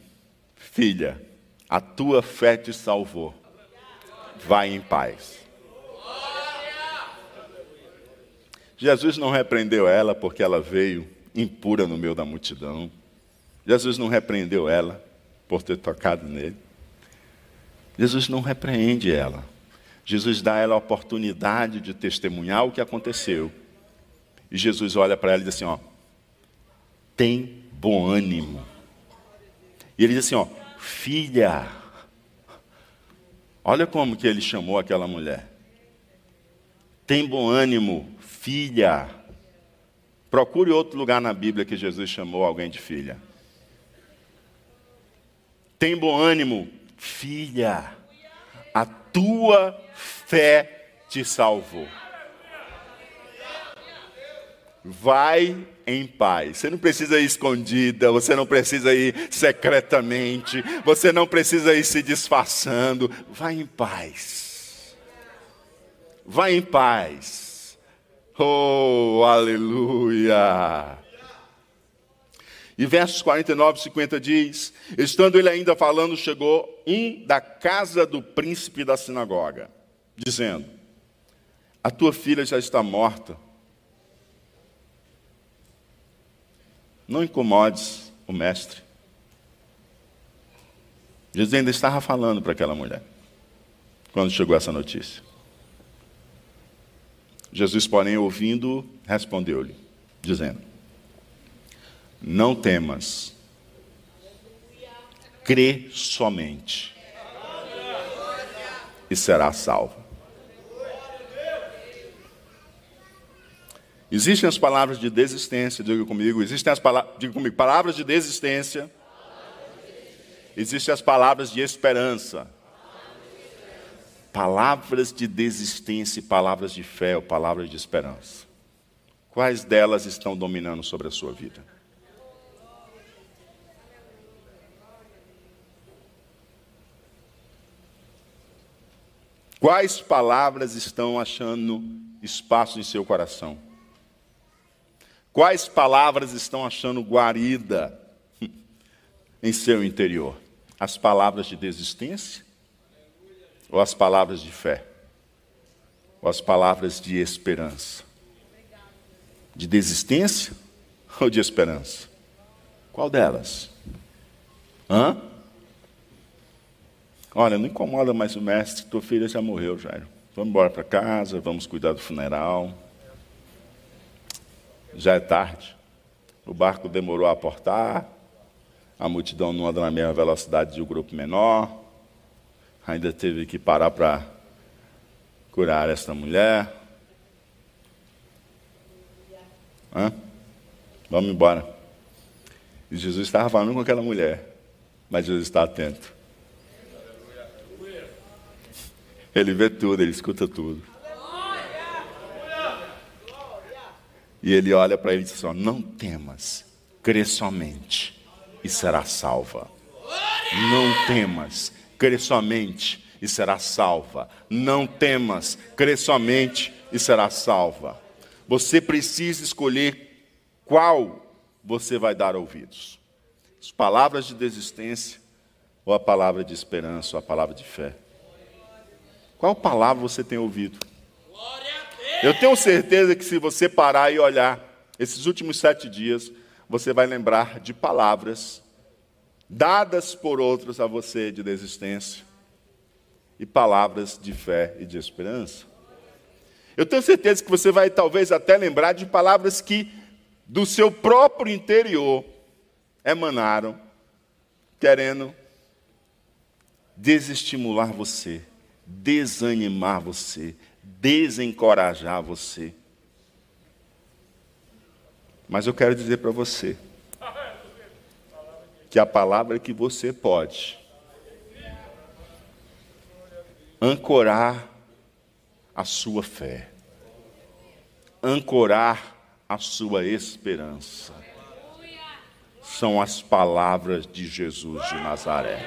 filha, a tua fé te salvou. Vai em paz. Jesus não repreendeu ela porque ela veio impura no meio da multidão. Jesus não repreendeu ela por ter tocado nele. Jesus não repreende ela. Jesus dá a ela a oportunidade de testemunhar o que aconteceu. E Jesus olha para ela e diz assim: ó, tem bom ânimo. E ele diz assim: ó, filha. Olha como que ele chamou aquela mulher. Tem bom ânimo, filha. Procure outro lugar na Bíblia que Jesus chamou alguém de filha. Tem bom ânimo, filha. A tua fé te salvou. Vai em paz. Você não precisa ir escondida, você não precisa ir secretamente, você não precisa ir se disfarçando. Vai em paz. Vai em paz. Oh, aleluia. E versos 49 e 50 diz: Estando ele ainda falando, chegou um da casa do príncipe da sinagoga, dizendo: A tua filha já está morta. Não incomodes o mestre. Jesus ainda estava falando para aquela mulher, quando chegou essa notícia. Jesus, porém, ouvindo, respondeu-lhe, dizendo: não temas. Crê somente. E será salvo. Existem as palavras de desistência, diga comigo, existem as palavras, diga comigo, palavras de desistência. Existem as palavras de esperança. Palavras de desistência, palavras de fé ou palavras de esperança. Quais delas estão dominando sobre a sua vida? Quais palavras estão achando espaço em seu coração? Quais palavras estão achando guarida em seu interior? As palavras de desistência? Ou as palavras de fé? Ou as palavras de esperança? De desistência ou de esperança? Qual delas? Hã? Olha, não incomoda mais o mestre, tua filha já morreu, Jairo. Vamos embora para casa, vamos cuidar do funeral. Já é tarde. O barco demorou a aportar. A multidão não anda na mesma velocidade de um grupo menor. Ainda teve que parar para curar esta mulher. Hã? Vamos embora. E Jesus estava falando com aquela mulher, mas Jesus está atento. Ele vê tudo, ele escuta tudo. E ele olha para ele e diz assim: Não temas, crê somente e será salva. Não temas, crê somente e será salva. Não temas, crê somente e será salva. Você precisa escolher qual você vai dar ouvidos: as palavras de desistência ou a palavra de esperança ou a palavra de fé. Qual palavra você tem ouvido? Eu tenho certeza que se você parar e olhar esses últimos sete dias, você vai lembrar de palavras dadas por outros a você de desistência e palavras de fé e de esperança. Eu tenho certeza que você vai talvez até lembrar de palavras que do seu próprio interior emanaram, querendo desestimular você, desanimar você, desencorajar você. Mas eu quero dizer para você que a palavra que você pode ancorar a sua fé, ancorar a sua esperança, são as palavras de Jesus de Nazaré.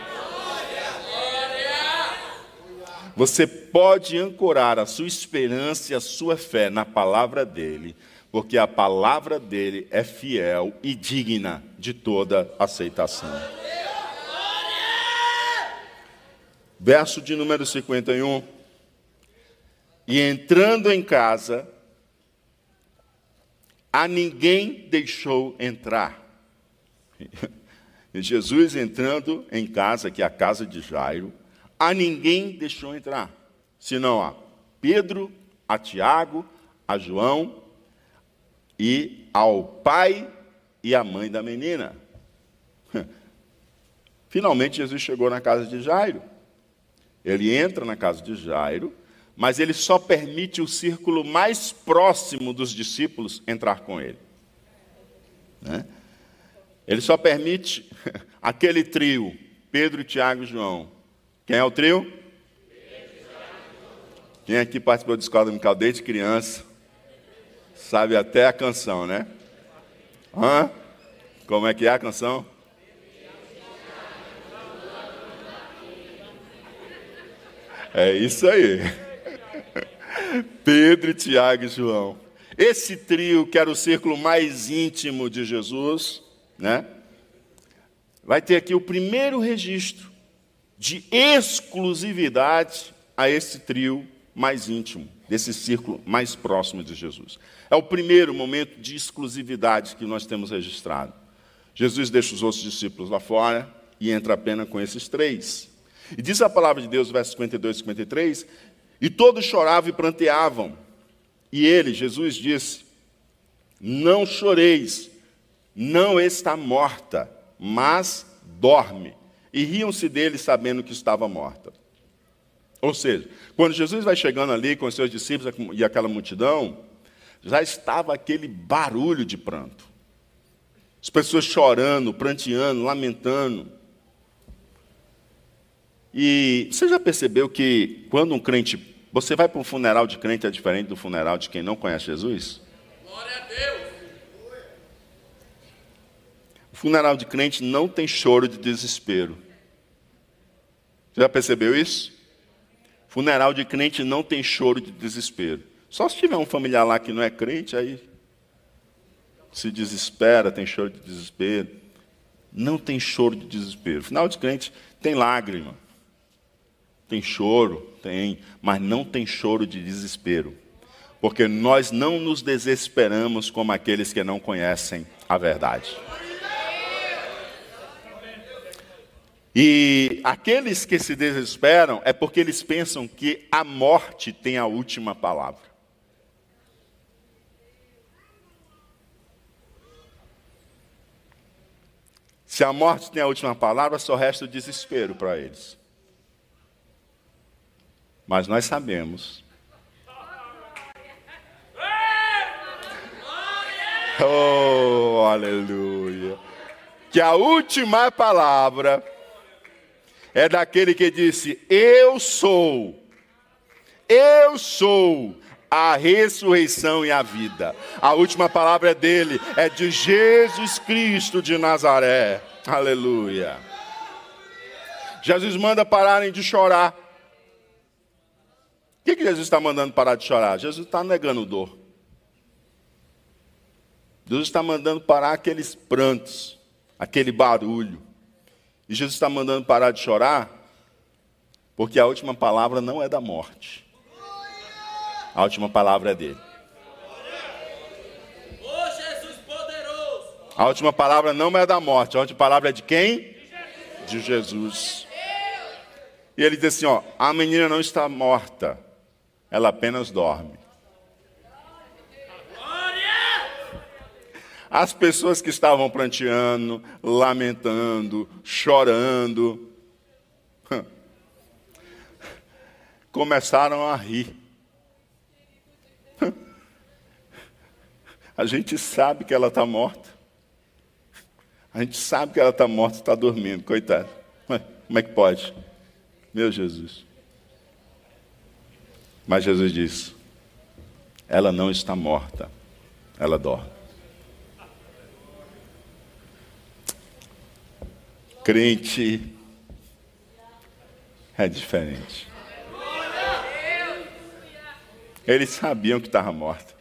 Você pode ancorar a sua esperança e a sua fé na palavra dele, porque a palavra dele é fiel e digna de toda aceitação. Verso de número 51. E entrando em casa, a ninguém deixou entrar. Jesus entrando em casa, que é a casa de Jairo, a ninguém deixou entrar, senão a Pedro, a Tiago, a João e ao pai e à mãe da menina. Finalmente Jesus chegou na casa de Jairo. Ele entra na casa de Jairo, mas ele só permite o círculo mais próximo dos discípulos entrar com ele. Né? Ele só permite aquele trio, Pedro, Tiago e João, quem é o trio? Quem aqui participou de escola dominical desde criança? Sabe até a canção, né? Hã? Como é que é a canção? É isso aí. Pedro, Tiago e João. Esse trio, que era o círculo mais íntimo de Jesus, né? Vai ter aqui o primeiro registro de exclusividade a esse trio mais íntimo, desse círculo mais próximo de Jesus. É o primeiro momento de exclusividade que nós temos registrado. Jesus deixa os outros discípulos lá fora e entra apenas com esses três. E diz a palavra de Deus, versos 52 e 53, e todos choravam e pranteavam. E ele, Jesus, disse: Não choreis, não está morta, mas dorme e riam-se dele sabendo que estava morta. Ou seja, quando Jesus vai chegando ali com os seus discípulos e aquela multidão, já estava aquele barulho de pranto. As pessoas chorando, pranteando, lamentando. E você já percebeu que quando um crente. Você vai para um funeral de crente é diferente do funeral de quem não conhece Jesus? Glória a Deus! Funeral de crente não tem choro de desespero. Já percebeu isso? Funeral de crente não tem choro de desespero. Só se tiver um familiar lá que não é crente, aí se desespera, tem choro de desespero. Não tem choro de desespero. Final de crente tem lágrima. Tem choro, tem, mas não tem choro de desespero. Porque nós não nos desesperamos como aqueles que não conhecem a verdade. E aqueles que se desesperam é porque eles pensam que a morte tem a última palavra. Se a morte tem a última palavra, só resta o desespero para eles. Mas nós sabemos. Oh, aleluia. Que a última palavra é daquele que disse: Eu sou, eu sou a ressurreição e a vida. A última palavra é dele, é de Jesus Cristo de Nazaré. Aleluia. Jesus manda pararem de chorar. O que, que Jesus está mandando parar de chorar? Jesus está negando dor. Jesus está mandando parar aqueles prantos, aquele barulho. E Jesus está mandando parar de chorar, porque a última palavra não é da morte. A última palavra é dele. A última palavra não é da morte, a última palavra é de quem? De Jesus. E ele diz assim: ó, a menina não está morta, ela apenas dorme. As pessoas que estavam pranteando, lamentando, chorando, começaram a rir. A gente sabe que ela está morta. A gente sabe que ela está morta e está dormindo, coitado. Como é que pode? Meu Jesus. Mas Jesus disse: ela não está morta, ela dorme. Crente é diferente. Eles sabiam que estava morta.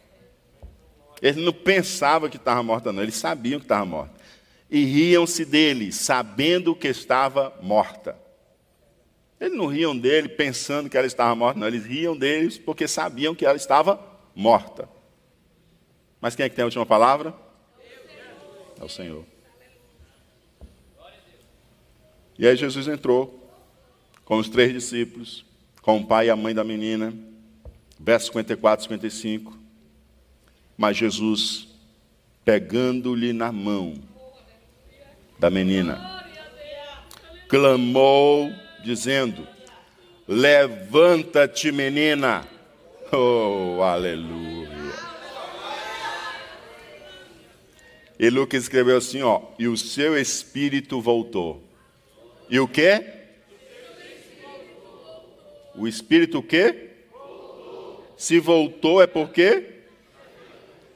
Eles não pensavam que estava morta, não. Eles sabiam que estava morta. E riam-se dele, sabendo que estava morta. Eles não riam dele pensando que ela estava morta, não. Eles riam deles porque sabiam que ela estava morta. Mas quem é que tem a última palavra? É o Senhor. E aí Jesus entrou com os três discípulos, com o pai e a mãe da menina, verso 54, 55. Mas Jesus, pegando-lhe na mão da menina, clamou, dizendo: Levanta-te, menina. Oh, aleluia. E Lucas escreveu assim, ó, e o seu espírito voltou. E o que? O espírito o quê? Se voltou é por quê?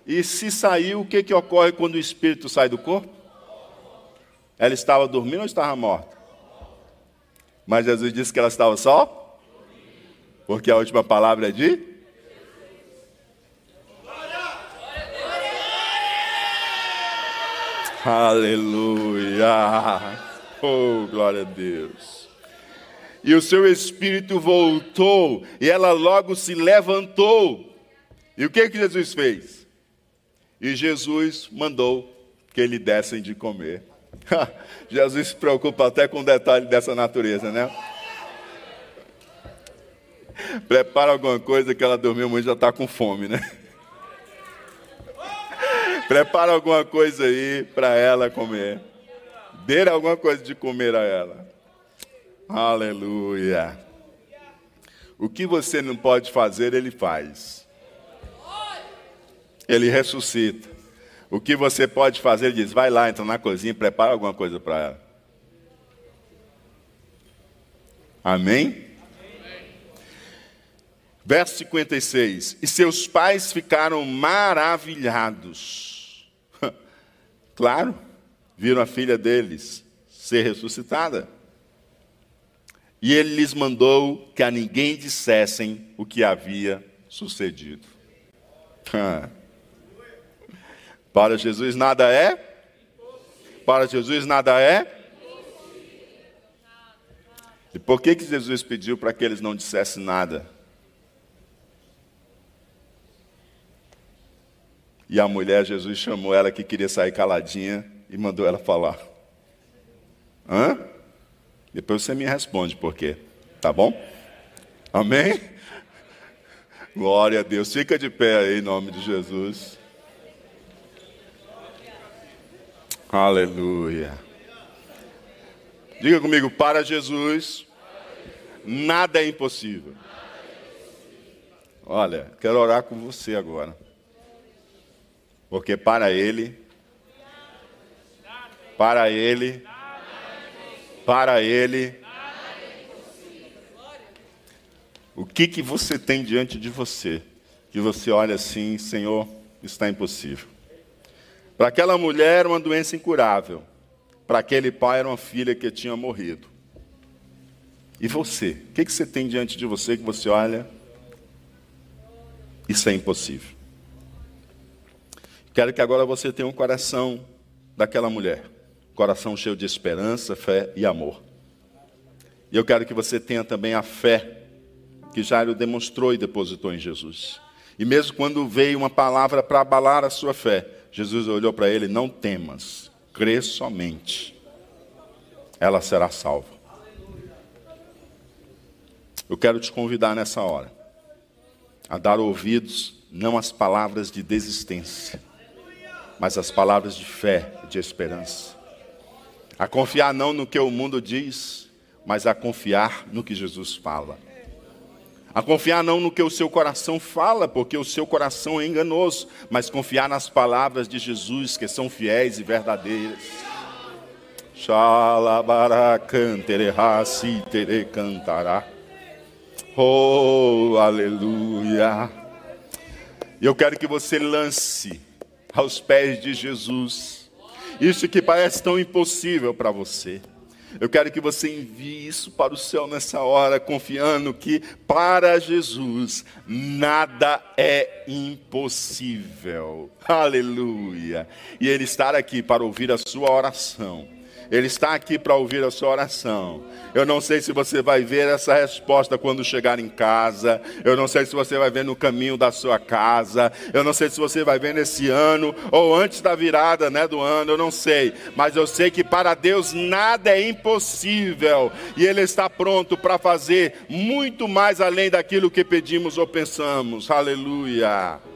E se saiu, o que, que ocorre quando o espírito sai do corpo? Ela estava dormindo ou estava morta? Mas Jesus disse que ela estava só? Porque a última palavra é de? Aleluia! Oh, glória a Deus. E o seu espírito voltou, e ela logo se levantou. E o que, que Jesus fez? E Jesus mandou que lhe dessem de comer. Jesus se preocupa até com detalhe dessa natureza, né? Prepara alguma coisa que ela dormiu muito e já está com fome, né? Prepara alguma coisa aí para ela comer dê alguma coisa de comer a ela. Aleluia. O que você não pode fazer, ele faz. Ele ressuscita. O que você pode fazer, ele diz: vai lá, entra na cozinha, prepara alguma coisa para ela. Amém? Amém? Verso 56. E seus pais ficaram maravilhados. claro viram a filha deles ser ressuscitada. E ele lhes mandou que a ninguém dissessem o que havia sucedido. Para Jesus nada é? Para Jesus nada é? E por que, que Jesus pediu para que eles não dissessem nada? E a mulher, Jesus chamou ela que queria sair caladinha e mandou ela falar. Hã? Depois você me responde por quê. Tá bom? Amém? Glória a Deus. Fica de pé aí em nome de Jesus. Aleluia. Diga comigo, para Jesus, nada é impossível. Olha, quero orar com você agora. Porque para Ele, para Ele, para Ele, o que que você tem diante de você que você olha assim, Senhor, está impossível? Para aquela mulher era uma doença incurável, para aquele pai era uma filha que tinha morrido. E você? O que, que você tem diante de você que você olha? Isso é impossível. Quero que agora você tenha um coração daquela mulher. Coração cheio de esperança, fé e amor. E eu quero que você tenha também a fé que Jairo demonstrou e depositou em Jesus. E mesmo quando veio uma palavra para abalar a sua fé, Jesus olhou para ele: Não temas, crê somente, ela será salva. Eu quero te convidar nessa hora a dar ouvidos não às palavras de desistência, mas às palavras de fé, de esperança. A confiar não no que o mundo diz, mas a confiar no que Jesus fala. A confiar não no que o seu coração fala, porque o seu coração é enganoso, mas confiar nas palavras de Jesus, que são fiéis e verdadeiras. cantará. Oh, aleluia. Eu quero que você lance aos pés de Jesus isso que parece tão impossível para você. Eu quero que você envie isso para o céu nessa hora, confiando que para Jesus nada é impossível. Aleluia. E Ele estar aqui para ouvir a sua oração ele está aqui para ouvir a sua oração. Eu não sei se você vai ver essa resposta quando chegar em casa. Eu não sei se você vai ver no caminho da sua casa. Eu não sei se você vai ver nesse ano ou antes da virada, né, do ano. Eu não sei, mas eu sei que para Deus nada é impossível e Ele está pronto para fazer muito mais além daquilo que pedimos ou pensamos. Aleluia.